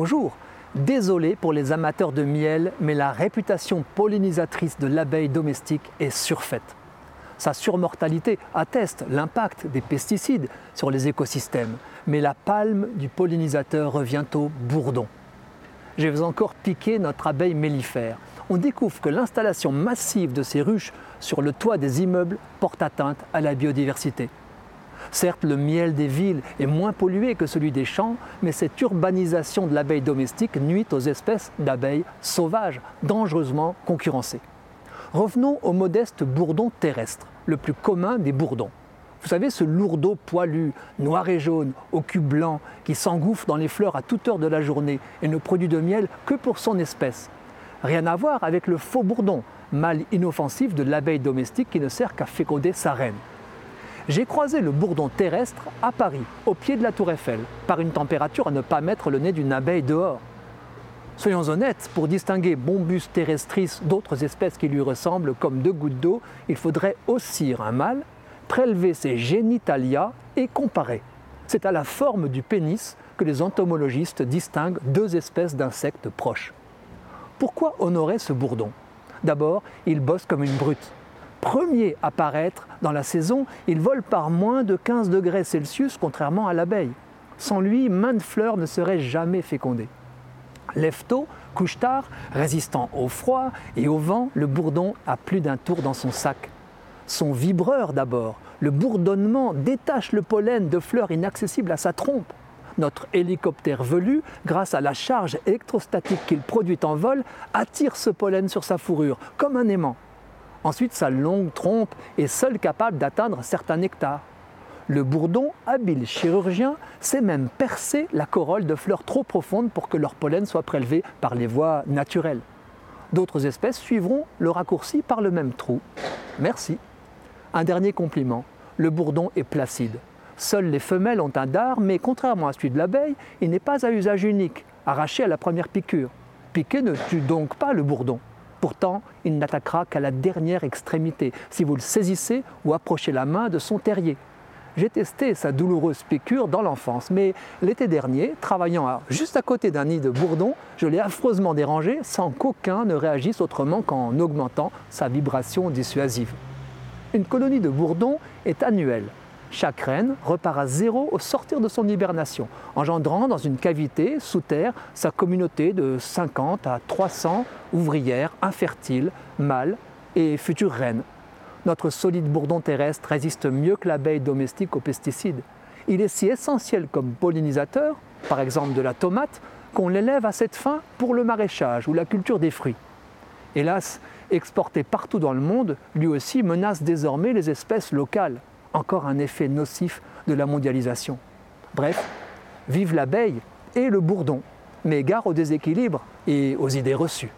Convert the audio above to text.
Bonjour, désolé pour les amateurs de miel, mais la réputation pollinisatrice de l'abeille domestique est surfaite. Sa surmortalité atteste l'impact des pesticides sur les écosystèmes, mais la palme du pollinisateur revient au bourdon. Je vais encore piquer notre abeille mellifère. On découvre que l'installation massive de ces ruches sur le toit des immeubles porte atteinte à la biodiversité. Certes, le miel des villes est moins pollué que celui des champs, mais cette urbanisation de l'abeille domestique nuit aux espèces d'abeilles sauvages, dangereusement concurrencées. Revenons au modeste bourdon terrestre, le plus commun des bourdons. Vous savez, ce lourdeau poilu, noir et jaune, au cul blanc, qui s'engouffre dans les fleurs à toute heure de la journée et ne produit de miel que pour son espèce. Rien à voir avec le faux bourdon, mâle inoffensif de l'abeille domestique qui ne sert qu'à féconder sa reine. J'ai croisé le bourdon terrestre à Paris, au pied de la tour Eiffel, par une température à ne pas mettre le nez d'une abeille dehors. Soyons honnêtes, pour distinguer Bombus terrestris d'autres espèces qui lui ressemblent comme deux gouttes d'eau, il faudrait haussir un mâle, prélever ses génitalia et comparer. C'est à la forme du pénis que les entomologistes distinguent deux espèces d'insectes proches. Pourquoi honorer ce bourdon? D'abord, il bosse comme une brute premier à paraître dans la saison, il vole par moins de 15 degrés Celsius, contrairement à l'abeille. Sans lui, main de fleurs ne serait jamais fécondée. Lève tôt, couche tard, résistant au froid et au vent, le bourdon a plus d'un tour dans son sac. Son vibreur d'abord, le bourdonnement détache le pollen de fleurs inaccessibles à sa trompe. Notre hélicoptère velu, grâce à la charge électrostatique qu'il produit en vol, attire ce pollen sur sa fourrure, comme un aimant. Ensuite, sa longue trompe est seule capable d'atteindre certains nectars. Le bourdon, habile chirurgien, sait même percer la corolle de fleurs trop profondes pour que leur pollen soit prélevé par les voies naturelles. D'autres espèces suivront le raccourci par le même trou. Merci. Un dernier compliment. Le bourdon est placide. Seules les femelles ont un dard, mais contrairement à celui de l'abeille, il n'est pas à usage unique, arraché à la première piqûre. Piquer ne tue donc pas le bourdon. Pourtant, il n'attaquera qu'à la dernière extrémité, si vous le saisissez ou approchez la main de son terrier. J'ai testé sa douloureuse piqûre dans l'enfance, mais l'été dernier, travaillant juste à côté d'un nid de bourdon, je l'ai affreusement dérangé sans qu'aucun ne réagisse autrement qu'en augmentant sa vibration dissuasive. Une colonie de bourdons est annuelle. Chaque reine repart à zéro au sortir de son hibernation, engendrant dans une cavité sous terre sa communauté de 50 à 300 ouvrières infertiles, mâles et futures reines. Notre solide bourdon terrestre résiste mieux que l'abeille domestique aux pesticides. Il est si essentiel comme pollinisateur, par exemple de la tomate, qu'on l'élève à cette fin pour le maraîchage ou la culture des fruits. Hélas, exporté partout dans le monde, lui aussi menace désormais les espèces locales encore un effet nocif de la mondialisation. Bref, vive l'abeille et le bourdon, mais gare au déséquilibre et aux idées reçues.